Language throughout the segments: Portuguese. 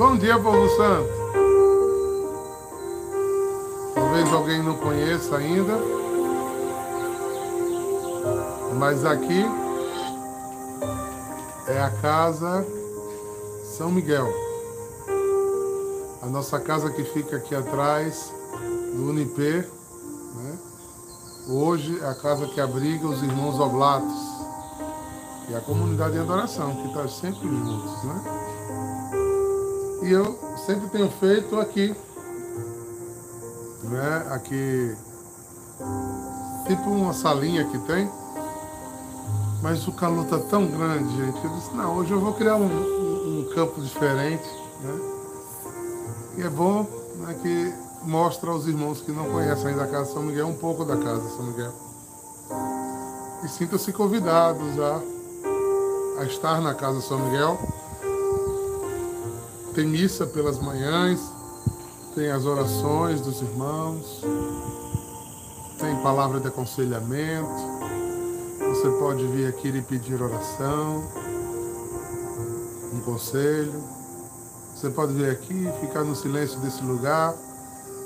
Bom dia, povo santo. Talvez alguém não conheça ainda, mas aqui é a casa São Miguel. A nossa casa que fica aqui atrás do Unipê, né? Hoje é a casa que abriga os irmãos oblatos e a comunidade de adoração, que está sempre juntos, né? E eu sempre tenho feito aqui, né? Aqui, tipo uma salinha que tem, mas o calor tá tão grande, gente. Eu disse, não, hoje eu vou criar um, um, campo diferente, né? E é bom né, que mostra aos irmãos que não conhecem ainda a Casa São Miguel um pouco da Casa São Miguel. E sintam-se convidados a a estar na Casa São Miguel. Tem missa pelas manhãs, tem as orações dos irmãos, tem palavra de aconselhamento. Você pode vir aqui e pedir oração, um conselho. Você pode vir aqui e ficar no silêncio desse lugar.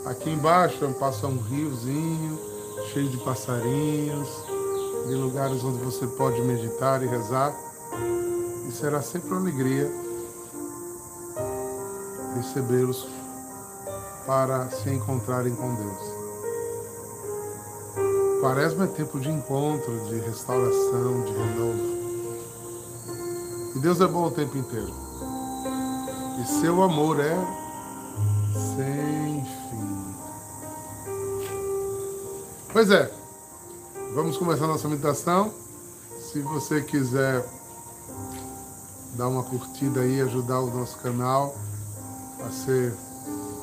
Aqui embaixo passa um riozinho cheio de passarinhos, de lugares onde você pode meditar e rezar. E será sempre uma alegria recebê-los para se encontrarem com Deus. Quaresma é tempo de encontro, de restauração, de renovo. E Deus é bom o tempo inteiro. E seu amor é sem fim. Pois é, vamos começar nossa meditação. Se você quiser dar uma curtida aí, ajudar o nosso canal a ser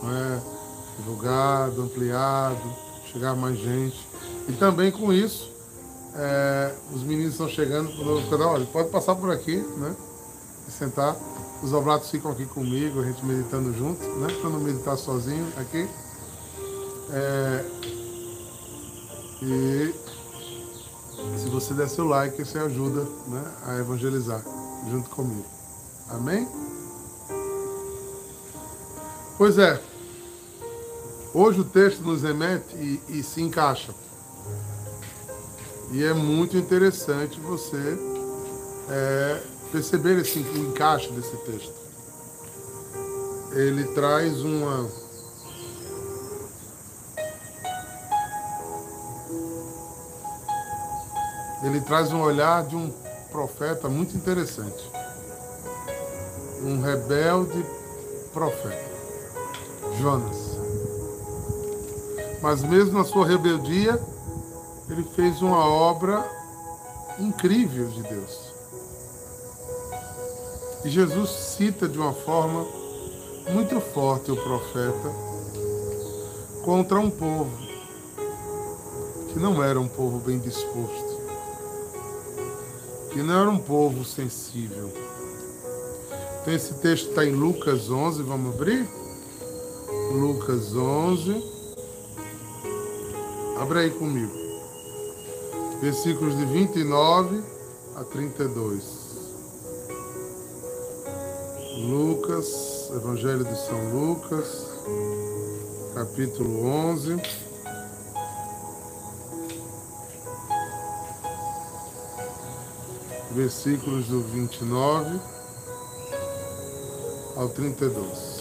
é, divulgado, ampliado, chegar mais gente. E também com isso, é, os meninos estão chegando para o nosso canal. Olha, pode passar por aqui, né? E sentar. Os oblatos ficam aqui comigo, a gente meditando junto, né? Para não meditar sozinho aqui. É, e se você der seu like, você ajuda né, a evangelizar junto comigo. Amém? Pois é. Hoje o texto nos remete e, e se encaixa. E é muito interessante você é, perceber esse o encaixe desse texto. Ele traz uma ele traz um olhar de um profeta muito interessante. Um rebelde profeta, Jonas. Mas mesmo na sua rebeldia, ele fez uma obra incrível de Deus. E Jesus cita de uma forma muito forte o profeta contra um povo que não era um povo bem disposto que não era um povo sensível. Então esse texto está em Lucas 11, vamos abrir? Lucas 11. Abre aí comigo. Versículos de 29 a 32. Lucas, Evangelho de São Lucas, capítulo 11. versículos do 29 ao 32.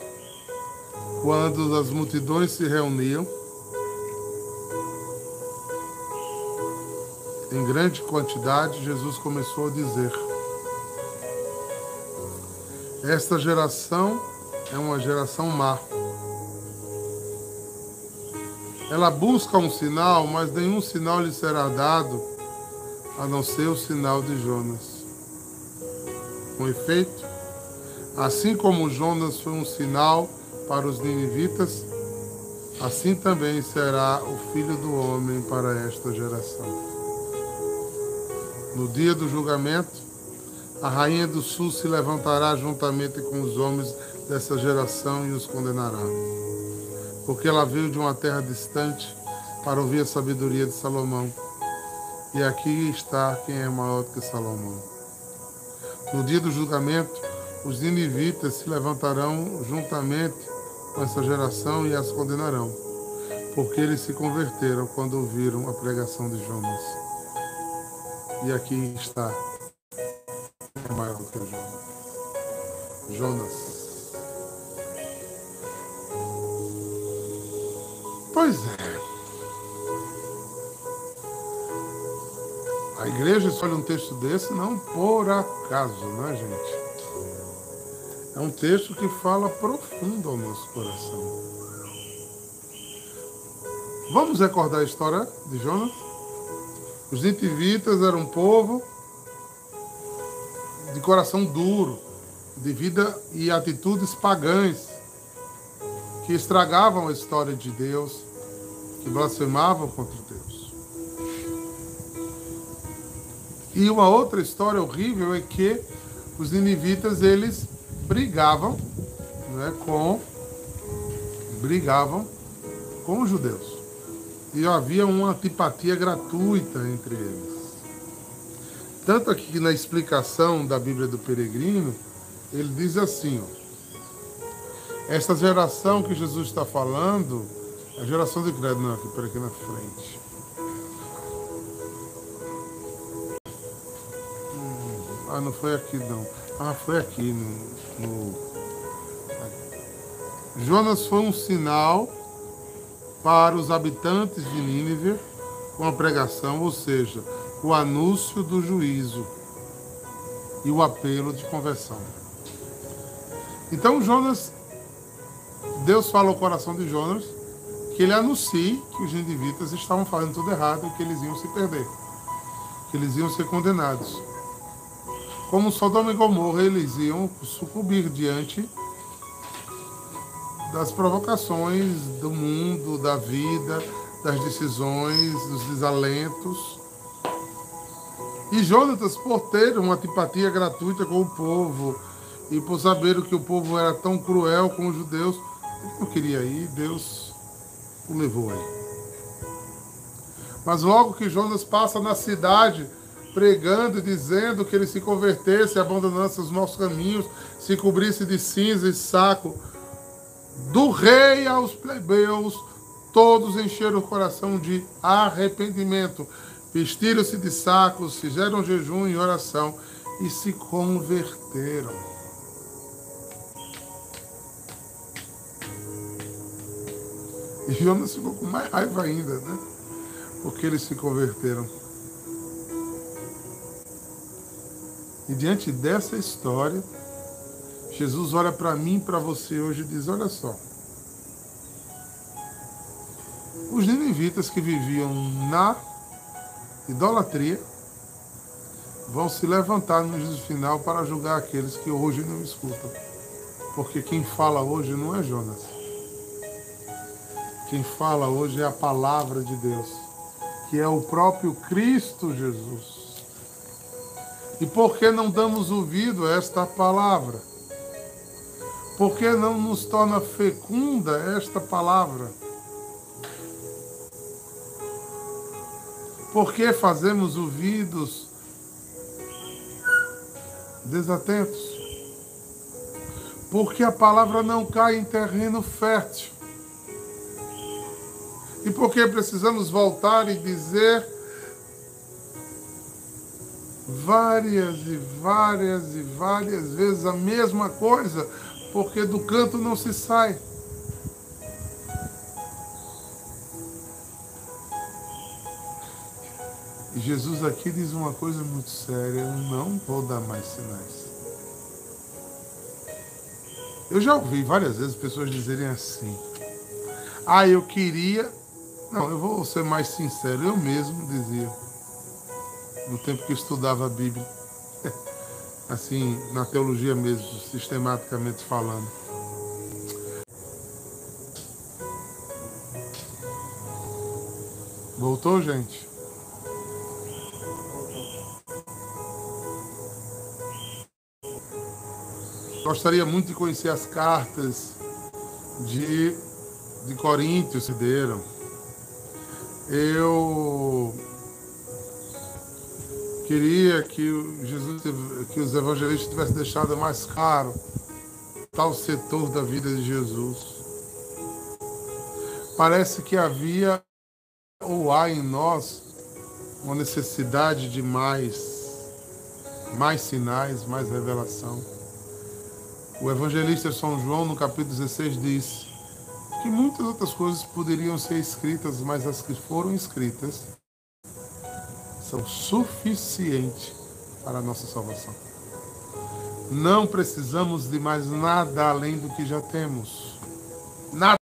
quando as multidões se reuniam, em grande quantidade, Jesus começou a dizer: Esta geração é uma geração má. Ela busca um sinal, mas nenhum sinal lhe será dado a não ser o sinal de Jonas. Com efeito, Assim como Jonas foi um sinal para os ninivitas, assim também será o filho do homem para esta geração. No dia do julgamento, a rainha do sul se levantará juntamente com os homens dessa geração e os condenará. Porque ela veio de uma terra distante para ouvir a sabedoria de Salomão. E aqui está quem é maior do que Salomão. No dia do julgamento, os ninivitas se levantarão juntamente com essa geração e as condenarão, porque eles se converteram quando ouviram a pregação de Jonas. E aqui está é maior do que Jonas. Jonas. Pois é. A igreja escolhe um texto desse não por acaso, né, gente? É um texto que fala profundo ao nosso coração. Vamos recordar a história de Jonas? Os nitivitas eram um povo de coração duro, de vida e atitudes pagãs, que estragavam a história de Deus, que blasfemavam contra Deus. E uma outra história horrível é que os ninivitas eles brigavam né, com brigavam com os judeus. E havia uma antipatia gratuita entre eles. Tanto aqui na explicação da Bíblia do Peregrino, ele diz assim: ó, essa geração que Jesus está falando, a geração de credo, não, aqui, por aqui na frente. Hum, ah, não foi aqui não. Ah, foi aqui no, no... Jonas foi um sinal para os habitantes de Nínive com a pregação, ou seja, o anúncio do juízo e o apelo de conversão. Então Jonas, Deus fala ao coração de Jonas que ele anuncie que os ninivitas estavam fazendo tudo errado e que eles iam se perder, que eles iam ser condenados como Sodoma e Gomorra, eles iam sucumbir diante das provocações do mundo, da vida, das decisões, dos desalentos. E Jonatas, por ter uma antipatia gratuita com o povo e por saber que o povo era tão cruel com os judeus, ele não queria ir, Deus o levou aí. Mas logo que Jonas passa na cidade, pregando e dizendo que ele se convertesse, abandonasse os nossos caminhos, se cobrisse de cinza e saco. Do rei aos plebeus, todos encheram o coração de arrependimento, vestiram-se de sacos, fizeram jejum e oração e se converteram. E Jonas ficou com mais raiva ainda, né? Porque eles se converteram. E diante dessa história, Jesus olha para mim e para você hoje e diz: Olha só. Os ninivitas que viviam na idolatria vão se levantar no juízo final para julgar aqueles que hoje não escutam. Porque quem fala hoje não é Jonas. Quem fala hoje é a palavra de Deus, que é o próprio Cristo Jesus. E por que não damos ouvido a esta palavra? Por que não nos torna fecunda esta palavra? Por que fazemos ouvidos desatentos? Porque a palavra não cai em terreno fértil. E porque precisamos voltar e dizer várias e várias e várias vezes a mesma coisa, porque do canto não se sai. E Jesus aqui diz uma coisa muito séria: eu não vou dar mais sinais. Eu já ouvi várias vezes pessoas dizerem assim: ah, eu queria. Não, eu vou ser mais sincero, eu mesmo dizia no tempo que eu estudava a Bíblia. assim, na teologia mesmo, sistematicamente falando. Voltou, gente? Gostaria muito de conhecer as cartas de, de Coríntios se deram. Eu queria que Jesus, que os evangelistas tivessem deixado mais claro tal setor da vida de Jesus. Parece que havia ou há em nós uma necessidade de mais, mais sinais, mais revelação. O evangelista São João, no capítulo 16, diz que muitas outras coisas poderiam ser escritas, mas as que foram escritas são suficientes para a nossa salvação. Não precisamos de mais nada além do que já temos. Nada.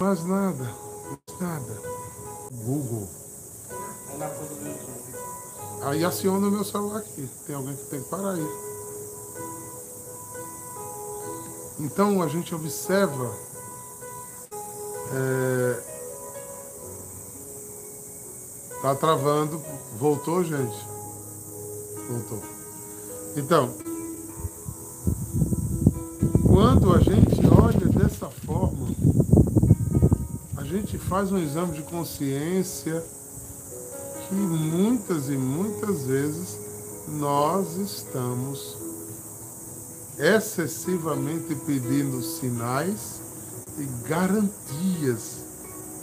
Mais nada. Nada. Google. Aí aciona o meu celular aqui. Tem alguém que tem que parar aí. Então a gente observa é, tá travando, voltou, gente? Voltou. Então, quando a gente olha dessa forma, a gente faz um exame de consciência que muitas e muitas vezes nós estamos excessivamente pedindo sinais e garantias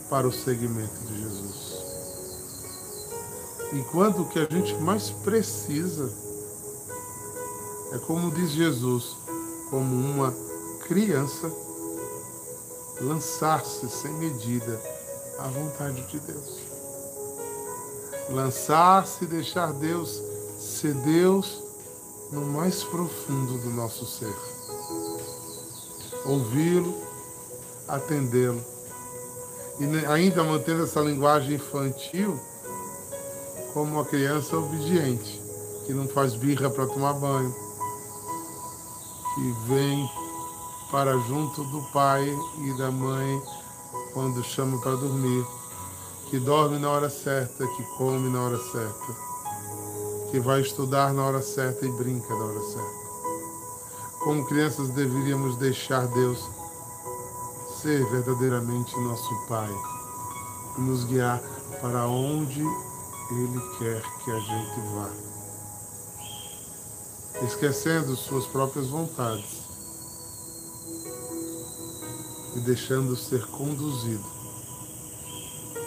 para o segmento de Jesus. Enquanto o que a gente mais precisa é, como diz Jesus, como uma criança, lançar-se sem medida à vontade de Deus. Lançar-se e deixar Deus ser Deus no mais profundo do nosso ser. Ouvi-lo, atendê-lo. E ainda mantendo essa linguagem infantil, como uma criança obediente, que não faz birra para tomar banho, que vem para junto do pai e da mãe quando chama para dormir, que dorme na hora certa, que come na hora certa que vai estudar na hora certa e brinca na hora certa. Como crianças deveríamos deixar Deus ser verdadeiramente nosso Pai e nos guiar para onde Ele quer que a gente vá. Esquecendo suas próprias vontades e deixando ser conduzido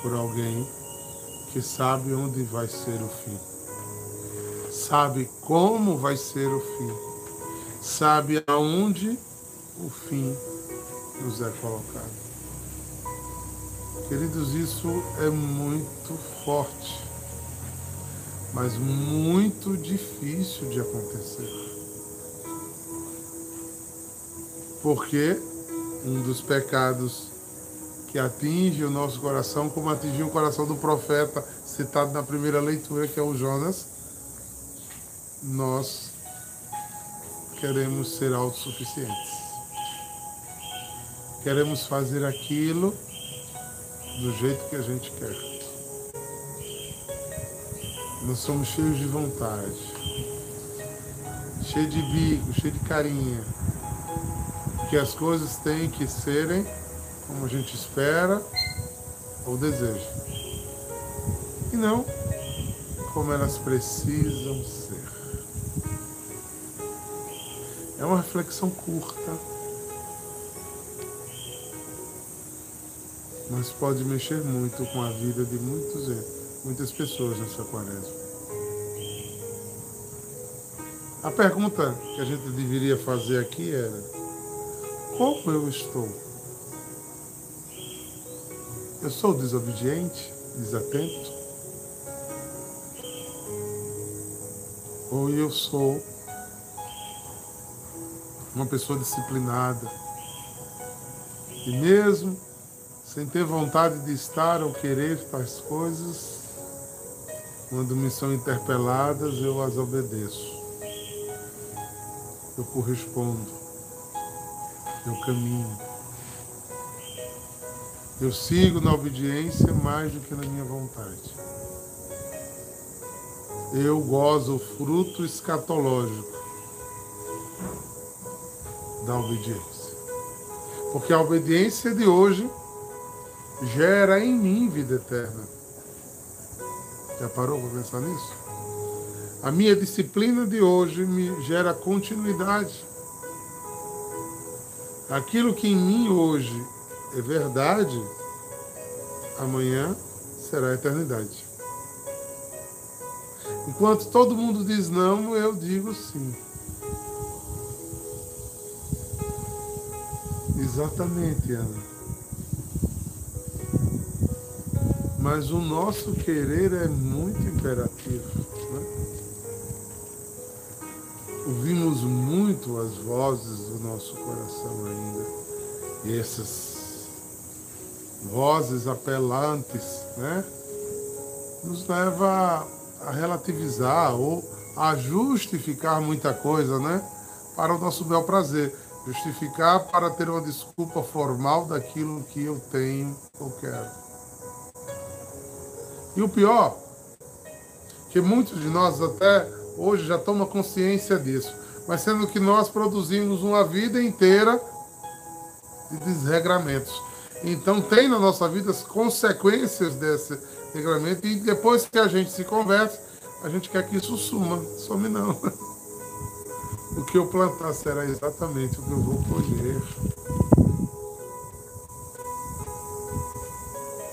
por alguém que sabe onde vai ser o fim sabe como vai ser o fim, sabe aonde o fim nos é colocado. Queridos, isso é muito forte, mas muito difícil de acontecer. Porque um dos pecados que atinge o nosso coração, como atingiu o coração do profeta citado na primeira leitura, que é o Jonas, nós queremos ser autossuficientes. Queremos fazer aquilo do jeito que a gente quer. Nós somos cheios de vontade, cheios de bico, cheios de carinha. Que as coisas têm que serem como a gente espera ou deseja. E não como elas precisam ser. É uma reflexão curta, mas pode mexer muito com a vida de muitos, muitas pessoas nessa quaresma. A pergunta que a gente deveria fazer aqui era: como eu estou? Eu sou desobediente, desatento? Ou eu sou uma pessoa disciplinada. E mesmo sem ter vontade de estar ou querer tais coisas, Quando me são interpeladas, eu as obedeço. Eu correspondo. Eu caminho. Eu sigo na obediência mais do que na minha vontade. Eu gozo o fruto escatológico da obediência. Porque a obediência de hoje gera em mim vida eterna. Já parou para pensar nisso? A minha disciplina de hoje me gera continuidade. Aquilo que em mim hoje é verdade, amanhã será eternidade. Enquanto todo mundo diz não, eu digo sim. Exatamente, Ana. Mas o nosso querer é muito imperativo. Né? Ouvimos muito as vozes do nosso coração ainda. E essas vozes apelantes, né? Nos leva a relativizar ou a justificar muita coisa, né? Para o nosso bel prazer. Justificar para ter uma desculpa formal daquilo que eu tenho ou quero. E o pior, que muitos de nós até hoje já tomam consciência disso, mas sendo que nós produzimos uma vida inteira de desregramentos. Então tem na nossa vida as consequências desse regramento e depois que a gente se converte, a gente quer que isso suma. Some não. O que eu plantar será exatamente o que eu vou colher.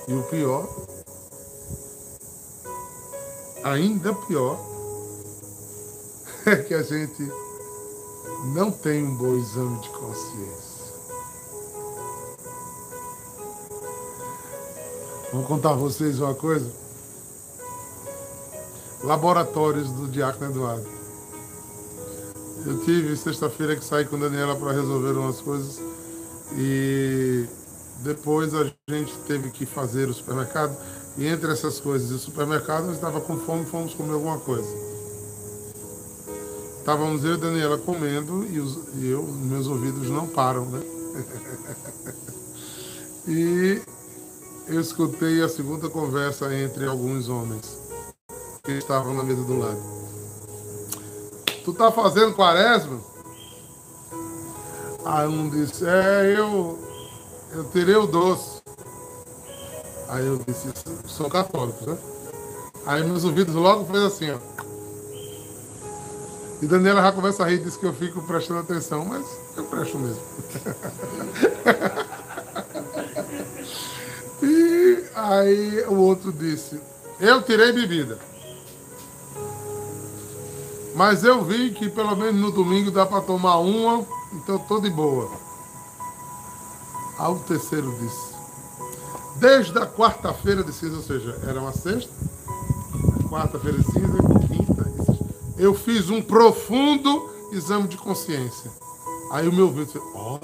E o pior, ainda pior, é que a gente não tem um bom exame de consciência. Vou contar a vocês uma coisa. Laboratórios do Diácono Eduardo. Eu tive sexta-feira que saí com a Daniela para resolver umas coisas e depois a gente teve que fazer o supermercado e entre essas coisas e o supermercado eu estava com fome fomos comer alguma coisa. Estávamos eu e Daniela comendo e, os, e eu, meus ouvidos não param, né? e eu escutei a segunda conversa entre alguns homens que estavam na mesa do lado. Tu tá fazendo quaresma? Aí um disse, é, eu, eu tirei o doce. Aí eu disse, sou católico, né? Aí meus ouvidos logo fez assim, ó. E Daniela já começa a rir, diz que eu fico prestando atenção, mas eu presto mesmo. Aí o outro disse: Eu tirei bebida. Mas eu vi que pelo menos no domingo dá para tomar uma, então tô de boa. Aí o terceiro disse: Desde a quarta-feira de cinza, ou seja, era uma sexta, quarta-feira de cinza, eu fiz um profundo exame de consciência. Aí o meu ouvido disse: Oh.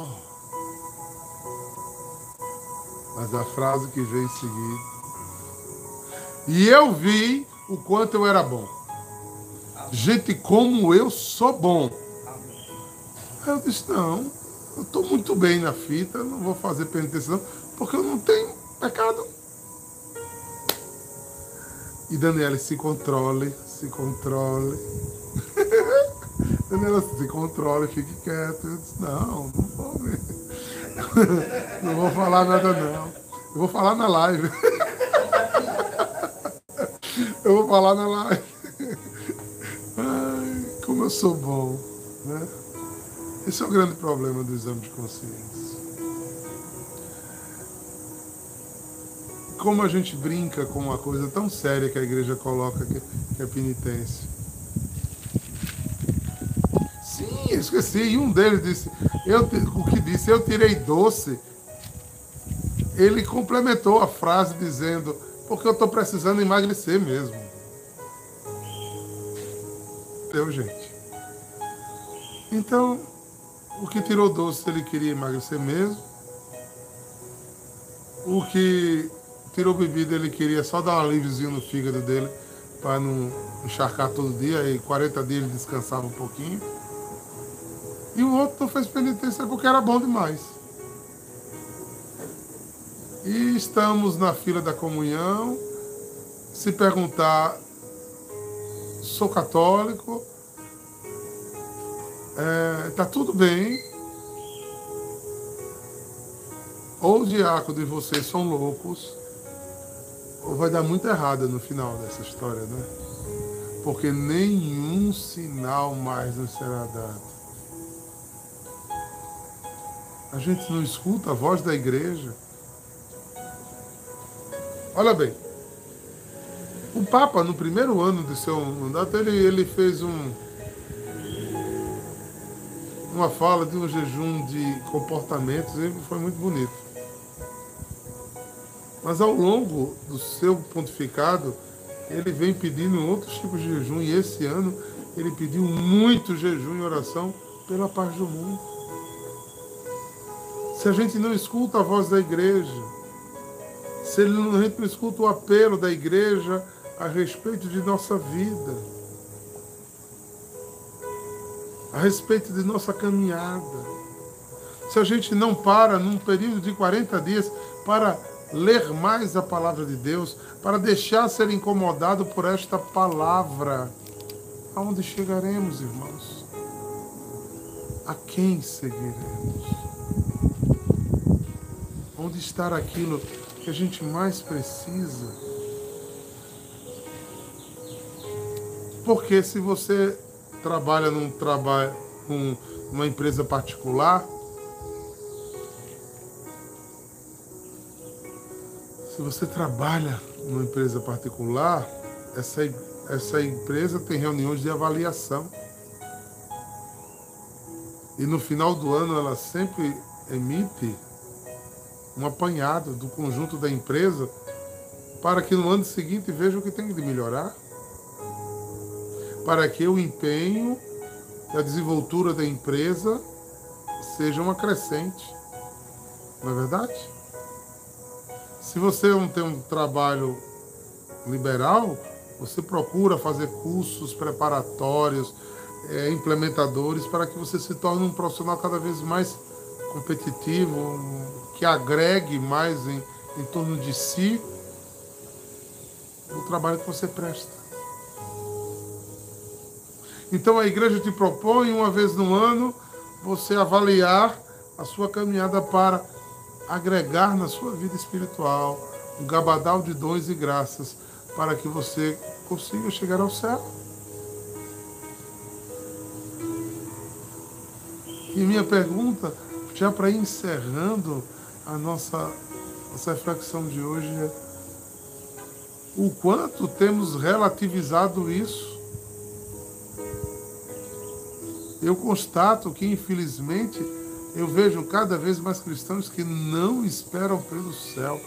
Mas a frase que veio em seguida. E eu vi o quanto eu era bom. Gente, como eu sou bom. Aí eu disse, não, eu estou muito bem na fita, não vou fazer penitência porque eu não tenho pecado. E Daniela, se controle, se controle. Daniela, se controle, fique quieto. Eu disse, não, não vou ver. Não vou falar nada não. Eu vou falar na live. Eu vou falar na live. Ai, como eu sou bom. Né? Esse é o grande problema do exame de consciência. Como a gente brinca com uma coisa tão séria que a igreja coloca, que, é penitência. Sim, esqueci. E um deles disse, eu, o que disse, eu tirei doce. Ele complementou a frase dizendo, porque eu estou precisando emagrecer mesmo. Deu, gente. Então, o que tirou doce, ele queria emagrecer mesmo. O que tirou bebida, ele queria só dar um alíviozinho no fígado dele, para não encharcar todo dia, e 40 dias ele descansava um pouquinho. E o outro não fez penitência porque era bom demais. E estamos na fila da comunhão. Se perguntar, sou católico, é, tá tudo bem. Ou o diácono e vocês são loucos, ou vai dar muito errado no final dessa história, né? Porque nenhum sinal mais nos será dado. A gente não escuta a voz da igreja. Olha bem, o Papa, no primeiro ano de seu mandato, ele, ele fez um, uma fala de um jejum de comportamentos, e foi muito bonito. Mas ao longo do seu pontificado, ele vem pedindo outros tipos de jejum, e esse ano ele pediu muito jejum e oração pela paz do mundo. Se a gente não escuta a voz da igreja, se a gente não escuta o apelo da igreja a respeito de nossa vida, a respeito de nossa caminhada, se a gente não para num período de 40 dias para ler mais a palavra de Deus, para deixar ser incomodado por esta palavra, aonde chegaremos, irmãos? A quem seguiremos? onde estar aquilo que a gente mais precisa. Porque se você trabalha num trabalho, numa empresa particular, se você trabalha numa empresa particular, essa, essa empresa tem reuniões de avaliação. E no final do ano ela sempre emite um apanhado do conjunto da empresa para que no ano seguinte veja o que tem de melhorar, para que o empenho e a desenvoltura da empresa sejam uma crescente. Não é verdade? Se você não tem um trabalho liberal, você procura fazer cursos preparatórios, é, implementadores, para que você se torne um profissional cada vez mais competitivo, que agregue mais em, em torno de si o trabalho que você presta. Então a igreja te propõe, uma vez no ano, você avaliar a sua caminhada para agregar na sua vida espiritual um gabadal de dons e graças para que você consiga chegar ao céu. E minha pergunta já para ir encerrando a nossa, nossa reflexão de hoje, é o quanto temos relativizado isso. Eu constato que, infelizmente, eu vejo cada vez mais cristãos que não esperam pelo céu,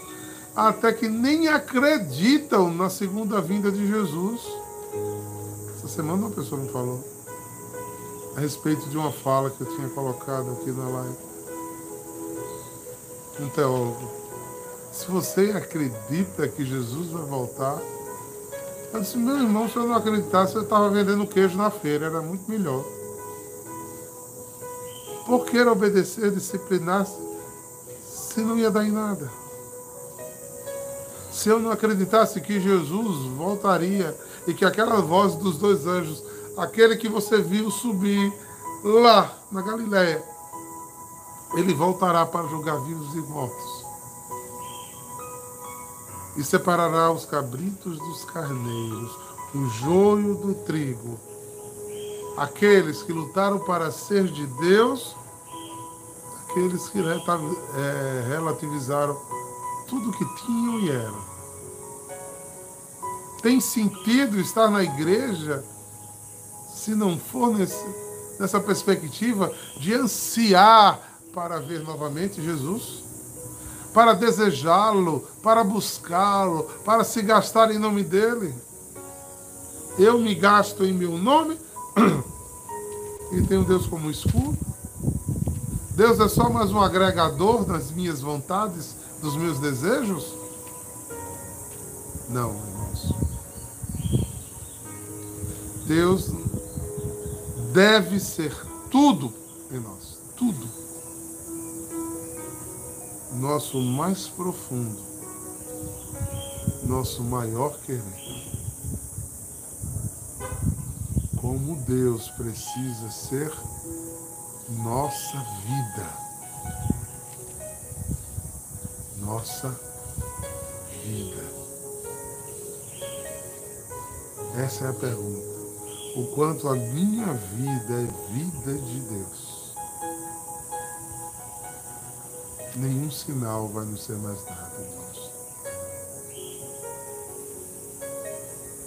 até que nem acreditam na segunda vinda de Jesus. Essa semana uma pessoa me falou a respeito de uma fala que eu tinha colocado aqui na live um teólogo, se você acredita que Jesus vai voltar, eu disse, meu irmão, se eu não acreditasse, eu estava vendendo queijo na feira, era muito melhor. Por que obedecer, disciplinar, se não ia dar em nada? Se eu não acreditasse que Jesus voltaria e que aquela voz dos dois anjos, aquele que você viu subir lá na Galiléia, ele voltará para julgar vivos e mortos. E separará os cabritos dos carneiros, o joio do trigo. Aqueles que lutaram para ser de Deus, aqueles que é, relativizaram tudo que tinham e eram. Tem sentido estar na igreja se não for nesse, nessa perspectiva de ansiar para ver novamente Jesus, para desejá-lo, para buscá-lo, para se gastar em nome dele. Eu me gasto em meu nome e tenho Deus como escudo. Deus é só mais um agregador das minhas vontades, dos meus desejos? Não, irmãos. Deus deve ser tudo em nós, tudo. Nosso mais profundo, nosso maior querer. Como Deus precisa ser nossa vida. Nossa vida. Essa é a pergunta o quanto a minha vida é vida de Deus. Nenhum sinal vai nos ser mais nada,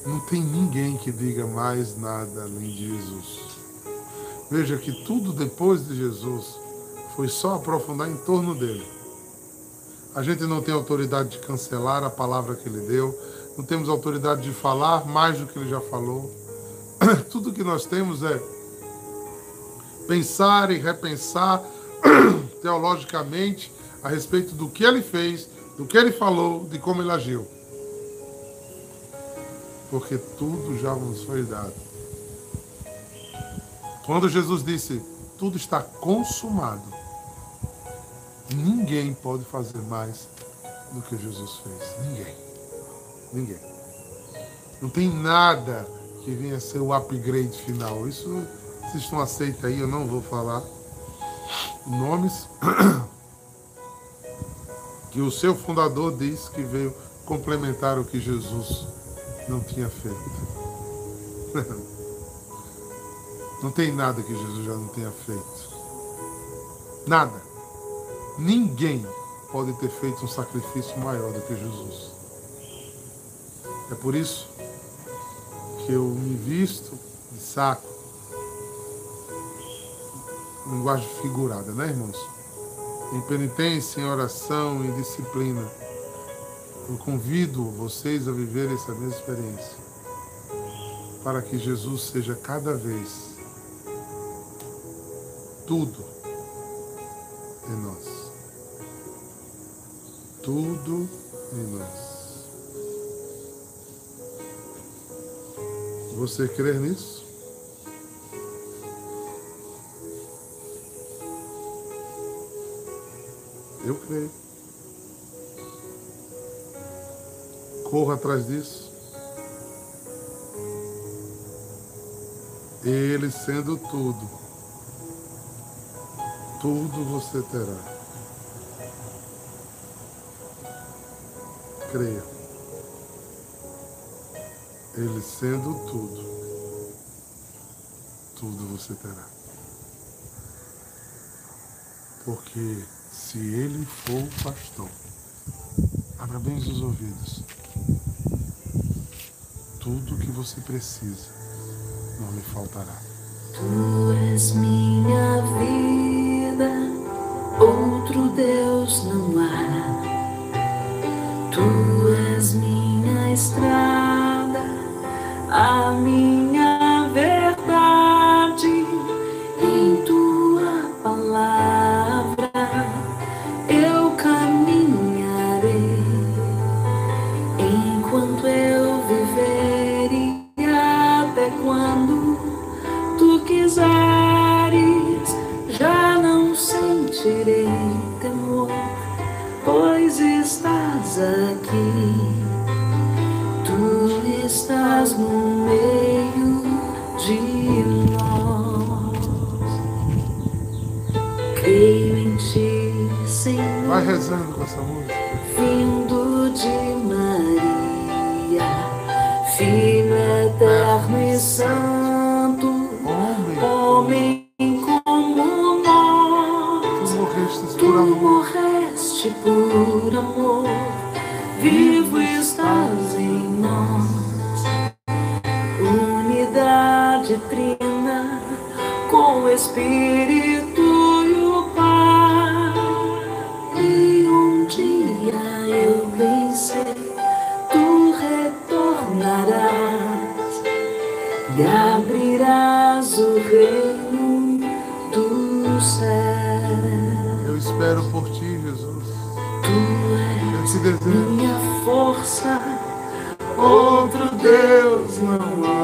Não tem ninguém que diga mais nada além de Jesus. Veja que tudo depois de Jesus foi só aprofundar em torno dele. A gente não tem autoridade de cancelar a palavra que ele deu, não temos autoridade de falar mais do que ele já falou. tudo que nós temos é pensar e repensar teologicamente a respeito do que ele fez, do que ele falou, de como ele agiu. Porque tudo já nos foi dado. Quando Jesus disse, tudo está consumado, ninguém pode fazer mais do que Jesus fez. Ninguém. Ninguém. Não tem nada que vinha a ser o upgrade final. Isso vocês estão aceitos aí, eu não vou falar nomes. Que o seu fundador disse que veio complementar o que Jesus não tinha feito. Não tem nada que Jesus já não tenha feito. Nada. Ninguém pode ter feito um sacrifício maior do que Jesus. É por isso que eu me visto de saco. Linguagem figurada, né, irmãos? Em penitência, em oração, em disciplina. Eu convido vocês a viver essa mesma experiência. Para que Jesus seja cada vez tudo em nós. Tudo em nós. Você crê nisso? Eu creio. Corra atrás disso. Ele sendo tudo, tudo você terá. Creia. Ele sendo tudo, tudo você terá. Porque se ele for o pastor, abra bem os ouvidos. Tudo que você precisa não lhe faltará. Tu és minha vida, outro Deus não há. Tu és minha estrada a minha temor pois estás aqui estás no meio de nós. Creio em ti, Senhor. Vai rezando com essa música. Vindo de Maria, Filho eterno e santo, Espírito e o Pai. E um dia eu vencer, tu retornarás e abrirás o reino do céu. Eu espero por ti, Jesus. Tu és minha força, outro Deus não há.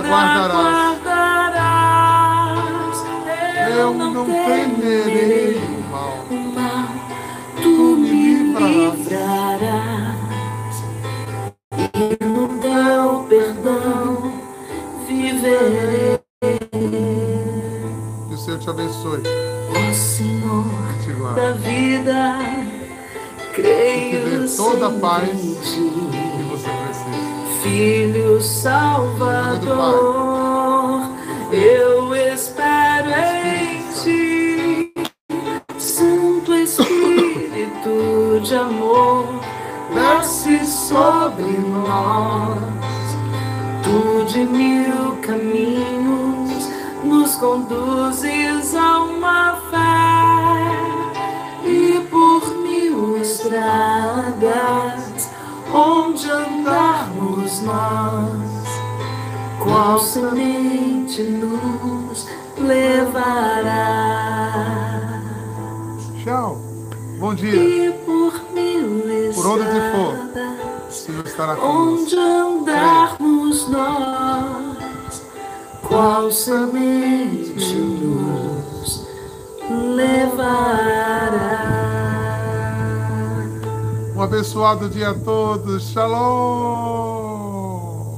Guardarás. guardarás. Eu não temerei o mal. tu me livrarás. E no teu perdão viverei. Que o Senhor te abençoe. Ó Senhor Te da vida, creio toda a paz que você precisa. Filho Eu espero em ti, Santo Espírito de amor, desce sobre nós. Tu de mil caminhos nos conduzes a uma fé. E por mil estradas onde andarmos nós, qual semente nos levará. Tchau. Bom dia. E por mil Por onde te for. Senhor estará conosco. onde andarmos nós, qual semente nos levará. Um abençoado dia a todos. Shalom.